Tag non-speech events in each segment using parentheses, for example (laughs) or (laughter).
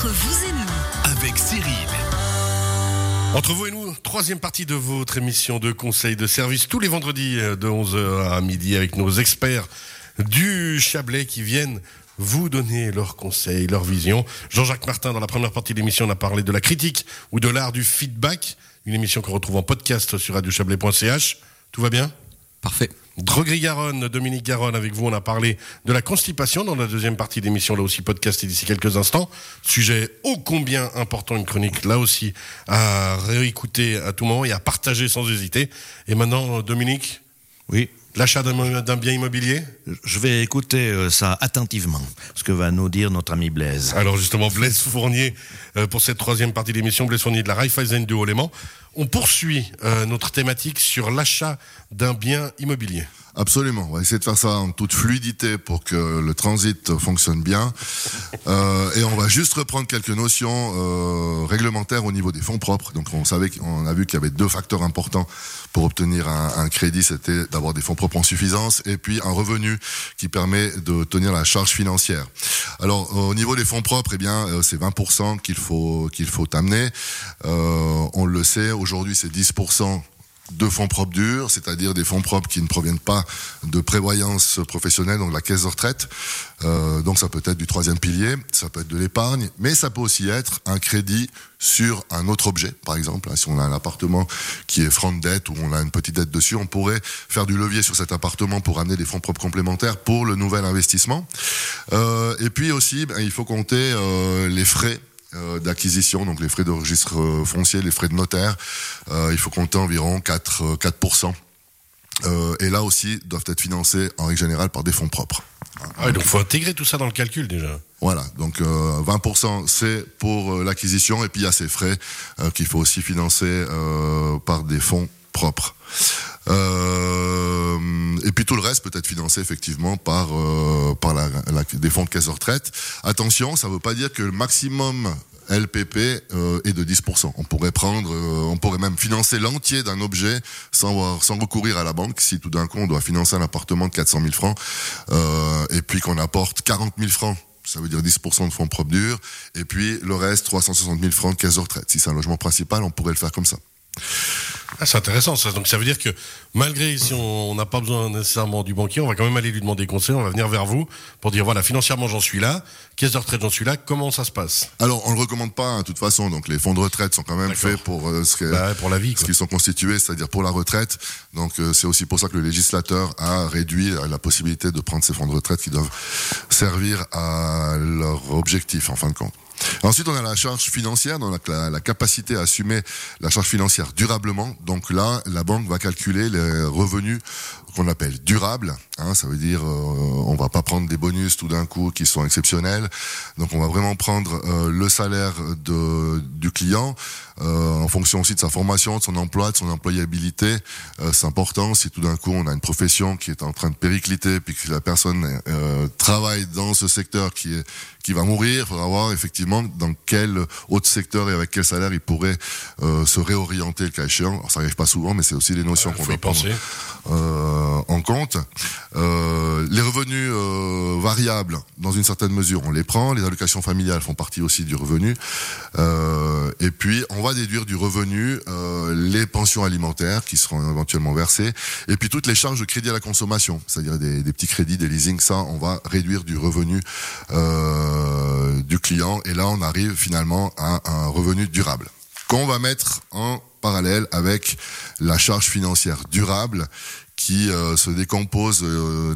Entre vous et nous. avec Cyril. Entre vous et nous, troisième partie de votre émission de conseil de service tous les vendredis euh, de 11h à midi avec nos experts du Chablais qui viennent vous donner leurs conseils, leurs visions. Jean-Jacques Martin, dans la première partie de l'émission, on a parlé de la critique ou de l'art du feedback, une émission qu'on retrouve en podcast sur radiochablais.ch. Tout va bien? Parfait. Drogri Garonne, Dominique Garonne, avec vous, on a parlé de la constipation dans la deuxième partie d'émission, là aussi podcast et d'ici quelques instants. Sujet ô combien important, une chronique là aussi à réécouter à tout moment et à partager sans hésiter. Et maintenant, Dominique, Oui. L'achat d'un bien immobilier? Je vais écouter euh, ça attentivement, ce que va nous dire notre ami Blaise. Alors justement, Blaise Fournier, euh, pour cette troisième partie d'émission, Blaise Fournier de la Raiffeisen du Haut-Léman. On poursuit euh, notre thématique sur l'achat d'un bien immobilier. Absolument. On va essayer de faire ça en toute fluidité pour que le transit fonctionne bien. Euh, et on va juste reprendre quelques notions euh, réglementaires au niveau des fonds propres. Donc on savait qu'on a vu qu'il y avait deux facteurs importants pour obtenir un, crédit, c'était d'avoir des fonds propres en suffisance et puis un revenu qui permet de tenir la charge financière. Alors au niveau des fonds propres, eh bien euh, c'est 20% qu'il faut qu'il faut amener. Euh, on le sait. Aujourd'hui c'est 10% de fonds propres durs, c'est-à-dire des fonds propres qui ne proviennent pas de prévoyance professionnelle, donc la caisse de retraite. Euh, donc ça peut être du troisième pilier, ça peut être de l'épargne, mais ça peut aussi être un crédit sur un autre objet, par exemple. hein, Si on a un appartement qui est franc de dette ou on a une petite dette dessus, on pourrait faire du levier sur cet appartement pour amener des fonds propres complémentaires pour le nouvel investissement. Euh, et puis aussi, ben, il faut compter euh, les frais d'acquisition, donc les frais de registre euh, foncier, les frais de notaire. Euh, il faut compter environ 4, euh, 4%. Euh, et là aussi, doivent être financés en règle générale par des fonds propres. Ah ouais, donc faut intégrer tout ça dans le calcul déjà. Voilà, donc euh, 20% c'est pour euh, l'acquisition et puis il y a ces frais euh, qu'il faut aussi financer euh, par des fonds propres. Euh, et puis tout le reste peut être financé effectivement par euh, par la, des fonds de caisse de retraite. Attention, ça ne veut pas dire que le maximum LPP euh, est de 10%. On pourrait prendre, on pourrait même financer l'entier d'un objet sans, sans recourir à la banque. Si tout d'un coup on doit financer un appartement de 400 000 francs et puis qu'on apporte 40 000 francs ça veut dire 10% de fonds propres durs, et puis le reste, 360 000 francs de caisse de retraite. Si c'est un logement principal, on pourrait le faire comme ça. Ah, c'est intéressant ça. Donc ça veut dire que malgré si on n'a pas besoin nécessairement du banquier, on va quand même aller lui demander conseil, on va venir vers vous pour dire voilà, financièrement j'en suis là, caisse de retraite j'en suis là, comment ça se passe? Alors, on le recommande pas, hein, de toute façon, donc les fonds de retraite sont quand même faits pour euh, ce que- Bah pour la vie, ce qu'ils sont constitués, c'est-à-dire pour la retraite. Donc, euh, c'est aussi pour ça que le législateur a réduit la possibilité de prendre ces fonds de retraite qui doivent servir à leur objectif, en fin de compte. Ensuite, on a la charge financière, donc la, la capacité à assumer la charge financière durablement. Donc là, la banque va calculer les revenus qu'on appelle durables. Hein, ça veut dire, euh, on va pas prendre des bonus tout d'un coup qui sont exceptionnels. Donc, on va vraiment prendre euh, le salaire de, du client euh, en fonction aussi de sa formation, de son emploi, de son employabilité. Euh, c'est important. Si tout d'un coup on a une profession qui est en train de péricliter, puis que la personne euh, travaille dans ce secteur qui est qui va mourir, il faudra voir effectivement dans quel autre secteur et avec quel salaire il pourrait euh, se réorienter le cas échéant. Alors, ça arrive pas souvent, mais c'est aussi des notions qu'on doit prendre penser. En compte. Euh, les revenus euh, variables, dans une certaine mesure, on les prend. Les allocations familiales font partie aussi du revenu. Euh, et puis, on va déduire du revenu euh, les pensions alimentaires qui seront éventuellement versées. Et puis, toutes les charges de crédit à la consommation, c'est-à-dire des, petits crédits, des leasings, ça, on va réduire du revenu euh, du client. Et là, on arrive finalement à un revenu durable qu'on va mettre en parallèle avec la charge financière durable qui euh, se décompose euh,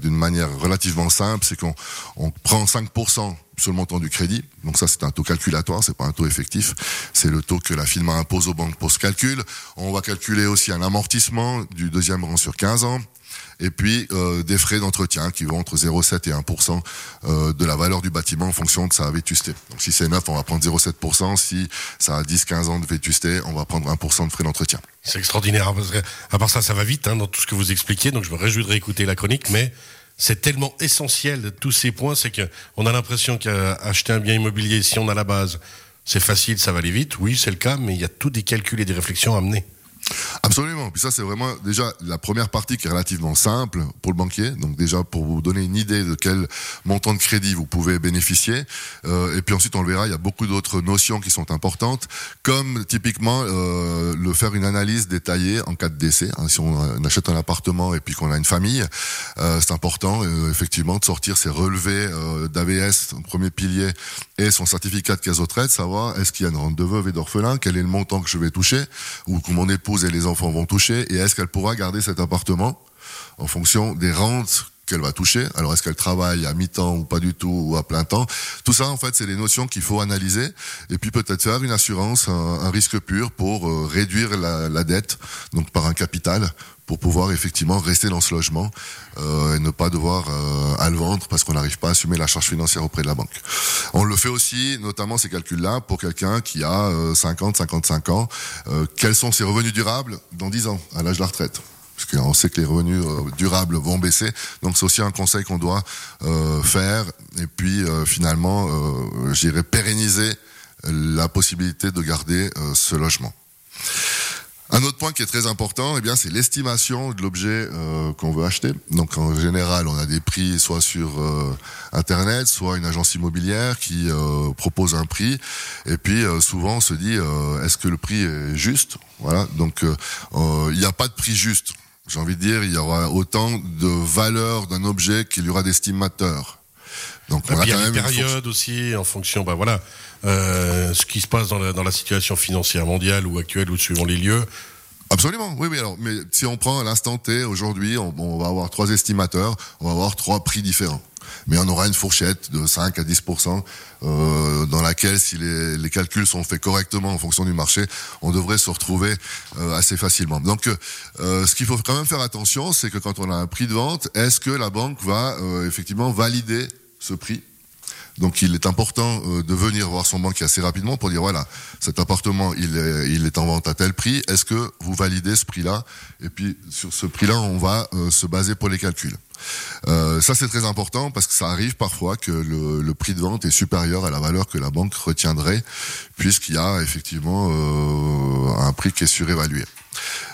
d'une manière relativement simple, c'est qu'on on prend 5% sur le montant du crédit, donc ça c'est un taux calculatoire, c'est pas un taux effectif, c'est le taux que la firme impose aux banques pour ce calcul. On va calculer aussi un amortissement du deuxième rang sur 15 ans, et puis euh, des frais d'entretien qui vont entre 0,7 et 1% euh, de la valeur du bâtiment en fonction de sa vétusté. Donc si c'est neuf, on va prendre 0,7%, si ça a 10-15 ans de vétusté, on va prendre 1% de frais d'entretien. C'est extraordinaire. hein, à part ça, ça va vite hein, dans tout ce que vous expliquez. Donc je me réjouis de réécouter la chronique, mais c'est tellement essentiel de tous ces points, c'est que on a l'impression qu'acheter un bien immobilier, si on a la base, c'est facile, ça va aller vite. Oui, c'est le cas, mais il y a tous des calculs et des réflexions à mener. Absolument. Puis ça, c'est vraiment déjà la première partie qui est relativement simple pour le banquier. Donc déjà pour vous donner une idée de quel montant de crédit vous pouvez bénéficier. Euh, et puis ensuite, on le verra, il y a beaucoup d'autres notions qui sont importantes, comme typiquement euh, le faire une analyse détaillée en cas de décès. Hein, si on, achète un appartement et puis qu'on a une famille, euh, c'est important effectivement de sortir ses relevés d'AVS, premier pilier, et son certificat de caisse retraite, savoir est-ce qu'il y a une rente de veuve et d'orphelin, quel est le montant que je vais toucher, ou que mon et les enfants vont toucher, et est-ce qu'elle pourra garder cet appartement en fonction des rentes qu'elle va toucher? Alors est-ce qu'elle travaille à mi-temps ou pas du tout ou à plein temps? Tout ça en fait c'est des notions qu'il faut analyser et puis peut-être faire une assurance, un, un risque pur pour euh, réduire la, la, dette donc par un capital pour pouvoir effectivement rester dans ce logement euh, et ne pas devoir euh, le vendre parce qu'on n'arrive pas à assumer la charge financière auprès de la banque. On le fait aussi, notamment ces calculs-là, pour quelqu'un qui a euh, 50, 55 ans. Euh, quels sont ses revenus durables dans 10 ans, à l'âge de la retraite? Parce qu'on sait que les revenus euh, durables vont baisser. Donc c'est aussi un conseil qu'on doit euh, faire et puis euh, finalement, euh, j'irai pérenniser la possibilité de garder euh, ce logement. Un autre point qui est très important, eh bien, c'est l'estimation de l'objet euh, qu'on veut acheter. Donc, en général, on a des prix soit sur euh, Internet, soit une agence immobilière qui euh, propose un prix. Et puis, souvent, on se dit, est-ce que le prix est juste? Voilà. Donc, il n'y a pas de prix juste. J'ai envie de dire, il y aura autant de valeur d'un objet qu'il y aura d'estimateurs. Donc, on a, quand même une période aussi, en fonction, bah voilà, euh, ce qui se passe dans la, dans la situation financière mondiale ou actuelle ou suivant les lieux. Absolument, oui, oui. Alors, mais si on prend l'instant T, aujourd'hui, on, on, va avoir trois estimateurs, on va avoir trois prix différents. Mais on aura une fourchette de 5 à 10 euh, dans laquelle, si les, les, calculs sont faits correctement en fonction du marché, on devrait se retrouver euh, assez facilement. Donc, euh, ce qu'il faut quand même faire attention, c'est que quand on a un prix de vente, est-ce que la banque va euh, effectivement valider ce prix donc il est important euh, de venir voir son banquier assez rapidement pour dire voilà, cet appartement il est, en vente à tel prix, est-ce que vous validez ce prix-là? Et puis sur ce prix-là, on va euh, se baser pour les calculs. Euh, ça c'est très important parce que ça arrive parfois que le, prix de vente est supérieur à la valeur que la banque retiendrait puisqu'il y a effectivement un prix qui est surévalué.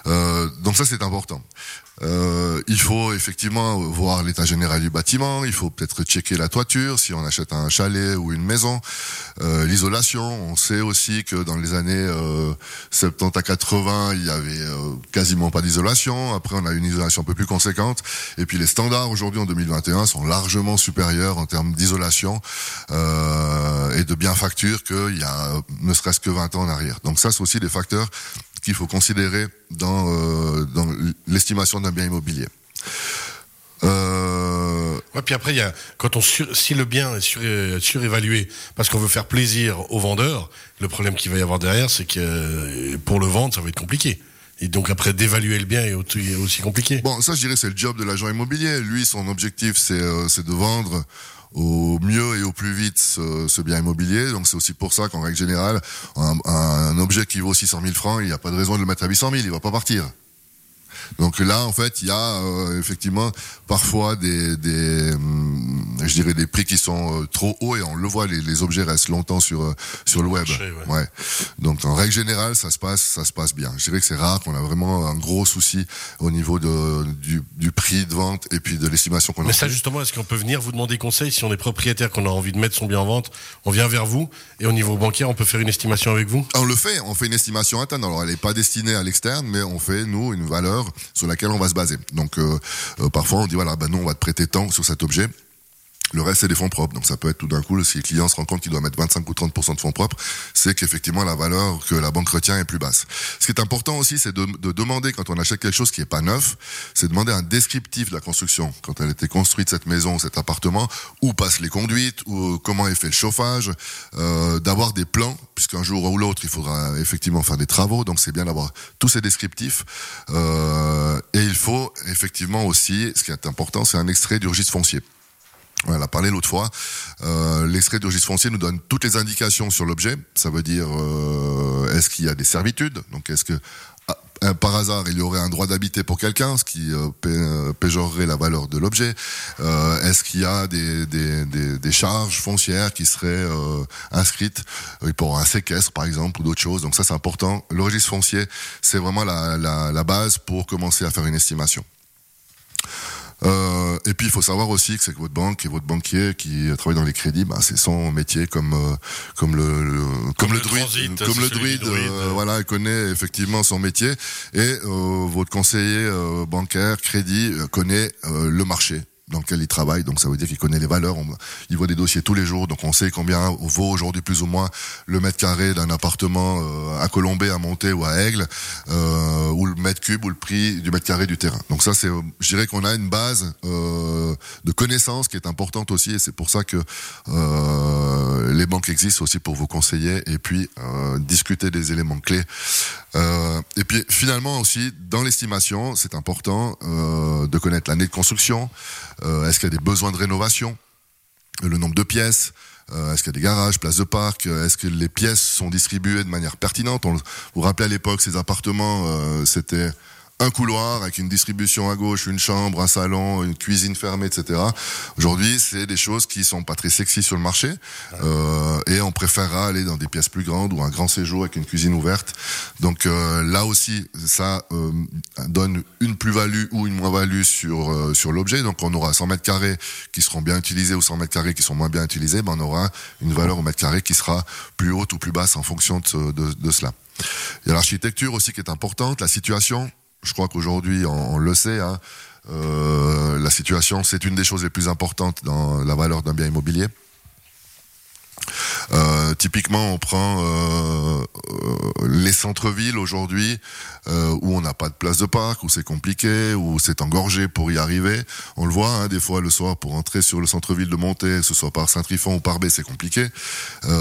Euh, donc ça c'est important. Euh, il faut effectivement voir l'état général du bâtiment, il faut peut-être checker la toiture si on achète un chalet ou une maison, euh, l'isolation. On sait aussi que dans les années 70 euh, à 80, il y avait euh, quasiment pas d'isolation. Après, on a une isolation un peu plus conséquente. Et puis les standards aujourd'hui en 2021 sont largement supérieurs en termes d'isolation et de bien facture qu'il y a ne serait-ce que 20 ans en arrière. Donc ça, c'est aussi des facteurs qu'il faut considérer dans, euh, dans l'estimation d'un bien immobilier. Euh... Ouais, puis après, il y a, quand on sur, si le bien est sur, surévalué parce qu'on veut faire plaisir aux vendeurs, le problème qu'il va y avoir derrière, c'est que pour le vendre, ça va être compliqué. Et donc après d'évaluer le bien est aussi compliqué. Bon, ça je dirais c'est le job de l'agent immobilier. Lui, son objectif c'est euh, de vendre au mieux et au plus vite ce, ce bien immobilier. Donc c'est aussi pour ça qu'en règle générale, un, un, objet qui vaut 600 000 francs, il n'y a pas de raison de le mettre à 800 000, il va pas partir. Donc là, en fait, il y a euh, effectivement parfois des, des hum, je dirais des prix qui sont euh, trop hauts et on le voit, les, les objets restent longtemps sur euh, sur le web. Marché, ouais. ouais. Donc en règle générale, ça se passe, ça se passe bien. Je dirais que c'est rare qu'on a vraiment un gros souci au niveau de du, du prix de vente et puis de l'estimation qu'on a. Mais ça, justement, est-ce qu'on peut venir vous demander conseil si on est propriétaire, qu'on a envie de mettre son bien en vente, on vient vers vous et au niveau bancaire, on peut faire une estimation avec vous? On le fait, on fait une estimation interne. Alors elle n'est pas destinée à l'externe, mais on fait nous une valeur sur laquelle on va se baser. Donc euh, euh, parfois on dit voilà, ben non, on va te prêter tant sur cet objet. Le reste, c'est des fonds propres. Donc, ça peut être tout d'un coup, si le client se rend compte qu'il doit mettre 25 ou 30% de fonds propres, c'est qu'effectivement, la valeur que la banque retient est plus basse. Ce qui est important aussi, c'est de, de, demander, quand on achète quelque chose qui est pas neuf, c'est demander un descriptif de la construction. Quand elle a été construite, cette maison, cet appartement, où passent les conduites, ou comment est fait le chauffage, euh, d'avoir des plans, puisqu'un jour ou l'autre, il faudra effectivement faire des travaux. Donc, c'est bien d'avoir tous ces descriptifs. Euh, et il faut effectivement aussi, ce qui est important, c'est un extrait du registre foncier. On en a parlé l'autre fois. Euh, L'extrait de registre foncier nous donne toutes les indications sur l'objet. Ça veut dire euh, est-ce qu'il y a des servitudes? Donc est-ce que un- par hasard il y aurait un droit d'habiter pour quelqu'un, ce qui euh, euh, péjorerait la valeur de l'objet? Euh, Est-ce qu'il y a des, des, des, des charges foncières qui seraient inscrites pour un séquestre par exemple ou d'autres choses? Donc ça c'est important. Le registre foncier c'est vraiment la, la, la base pour commencer à faire une estimation. Euh, et puis il faut savoir aussi que c'est que votre banque et votre banquier qui travaille dans les crédits, ben, c'est son métier comme euh, comme le, le- comme, le, le druide, transit, comme le druide, druide. euh, voilà, il connaît effectivement son métier et euh, votre conseiller euh, bancaire crédit euh, connaît euh, le marché dans lequel il travaille, donc ça veut dire qu'il connaît les valeurs, il voit des dossiers tous les jours, donc on sait combien vaut aujourd'hui plus ou moins le mètre carré d'un appartement euh, à Colombay, à Monté ou à Aigle, euh, ou le mètre cube ou le prix du mètre carré du terrain. Donc ça, c'est, euh, je dirais qu'on a une base euh, de connaissances qui est importante aussi, et c'est pour ça que euh, les banques existent aussi pour vous conseiller et puis discuter des éléments clés. Euh, et puis finalement aussi, dans l'estimation, c'est important euh, de connaître l'année de construction. Euh, Est-ce qu'il y a des besoins de rénovation? Le nombre de pièces, est-ce qu'il y a des garages, places de parc, est-ce que les pièces sont distribuées de manière pertinente? On, Vous vous rappelez à l'époque, ces appartements, c'était un couloir avec une distribution à gauche, une chambre, un salon, une cuisine fermée, etc. Aujourd'hui, c'est des choses qui sont pas très sexy sur le marché, euh, et on préférera aller dans des pièces plus grandes ou un grand séjour avec une cuisine ouverte. Donc euh, là aussi, ça euh, donne une plus-value ou une moins-value sur euh, sur l'objet. Donc on aura 100 mètres carrés qui seront bien utilisés ou 100 mètres carrés qui sont moins bien utilisés, ben on aura une valeur au mètre carré qui sera plus haute ou plus basse en fonction de, de, de cela. Il y a l'architecture aussi qui est importante, la situation. Je crois qu'aujourd'hui, on, le sait, hein, euh, la situation, c'est une des choses les plus importantes dans la valeur d'un bien immobilier. Euh, typiquement, on prend euh, euh, les centres-villes aujourd'hui euh, où on n'a pas de place de parc, où c'est compliqué, où c'est engorgé pour y arriver. On le voit hein, des fois le soir pour entrer sur le centre-ville de Monté, que ce soit par Saint-Trifon ou par B, c'est compliqué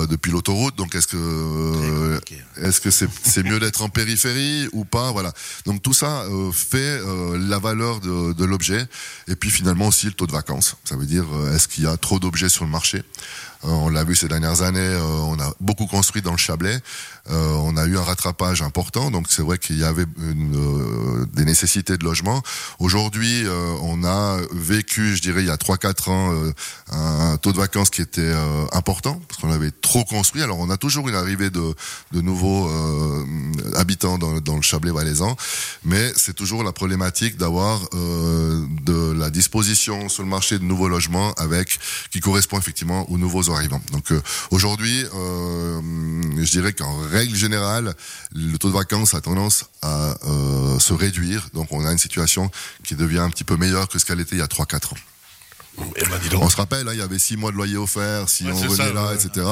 depuis l'autoroute. Donc est-ce que compliqué. est-ce que c'est mieux d'être en périphérie ou pas? Voilà. Donc tout ça fait la valeur de, de l'objet et puis finalement aussi le taux de vacances. Ça veut dire est-ce qu'il y a trop d'objets sur le marché? On l'a vu ces dernières années. euh, on a beaucoup construit dans le Chablais. Euh, on a eu un rattrapage important. Donc c'est vrai qu'il y avait euh, des nécessités de logement. Aujourd'hui, euh, on a vécu, je dirais, il y a 3-4 ans, euh, un, taux de vacances qui était euh, important parce qu'on avait trop construit. Alors on a toujours une arrivée de, nouveaux euh, habitants dans, le Chablais valaisan, mais c'est toujours la problématique d'avoir euh, de la disposition sur le marché de nouveaux logements avec qui correspond effectivement aux nouveaux arrivants. Donc euh, aujourd'hui, euh, je dirais qu'en règle générale, le taux de vacances a tendance à euh, se réduire. Donc on a une situation qui devient un petit peu meilleure que ce qu'elle était il y a 3-4 ans. Eh ben. On se rappelle, hein, il y avait six mois de loyer offert si Ouais, on venait ça, là, ouais. etc.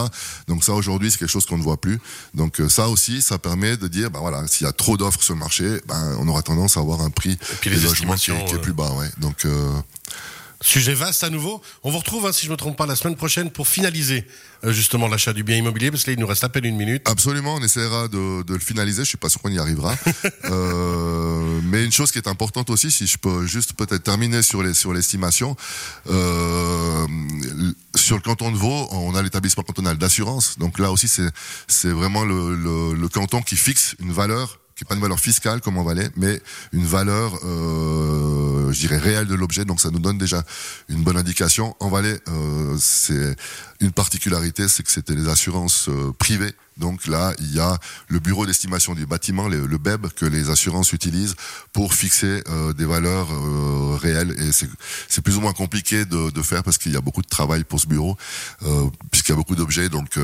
Donc ça aujourd'hui c'est quelque chose qu'on ne voit plus. Donc ça aussi, ça permet de dire, ben voilà, s'il y a trop d'offres sur le marché, ben on aura tendance à avoir un prix les logements qui, est- estimations, qui est plus bas, ouais. Donc Sujet vaste à nouveau. On vous retrouve, hein, si je me trompe pas, la semaine prochaine pour finaliser euh, justement l'achat du bien immobilier, parce que là, il nous reste à peine une minute. Absolument, on essaiera de, de le finaliser. Je suis pas sûr qu'on y arrivera. (laughs) Euh, mais une chose qui est importante aussi, si je peux juste peut-être terminer sur les sur l'estimation, euh, sur le canton de Vaud, on a l'établissement cantonal d'assurance. Donc là aussi, c'est c'est vraiment le, le, le canton qui fixe une valeur qui n'est pas une valeur fiscale comme en Valais, mais une valeur, euh, je dirais, réelle de l'objet. Donc ça nous donne déjà une bonne indication. En Valais, euh, c'est une particularité, c'est que c'était des assurances euh, privées. Donc là, il y a le bureau d'estimation du bâtiment, le, BEB, que les assurances utilisent pour fixer euh, des valeurs euh, réelles. Et c'est plus ou moins compliqué de, de faire parce qu'il y a beaucoup de travail pour ce bureau, euh, puisqu'il y a beaucoup d'objets. Donc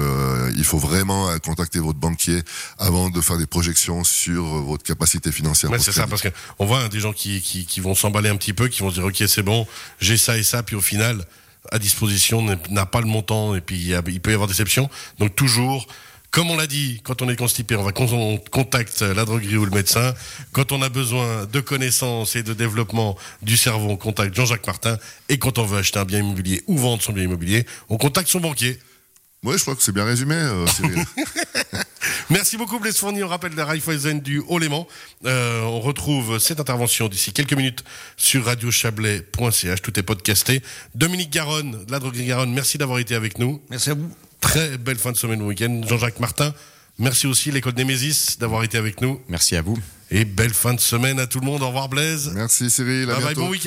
il faut vraiment contacter votre banquier avant de faire des projections sur votre capacité financière. Ouais, c'est ce ça, parce qu'on voit hein, des gens qui, qui, qui vont s'emballer un petit peu, qui vont se dire ok c'est bon, j'ai ça et ça, puis au final à disposition n'a- pas le montant et puis il peut y avoir déception. Donc toujours, comme on l'a dit, quand on est constipé, on va on contacte la droguerie ou le médecin. Quand on a besoin de connaissances et de développement du cerveau, on contacte Jean-Jacques Martin. Et quand on veut acheter un bien immobilier ou vendre son bien immobilier, on contacte son banquier. Oui, je crois que c'est bien résumé, euh, Cyril. (laughs) Merci beaucoup Blaise Fournier. On rappelle la Raiffeisen du Haut-Léman. Euh, on retrouve cette intervention d'ici quelques minutes sur radiochablais.ch. Tout est podcasté. Dominique Garonne, de la droguerie Garonne, merci d'avoir été avec nous. Merci à vous. Très belle fin de semaine au week-end. Jean-Jacques Martin, merci aussi l'école Némésis d'avoir été avec nous. Merci à vous. Et belle fin de semaine à tout le monde. Au revoir Blaise. Merci Cyril, à Bye bye, bientôt. bon week-end.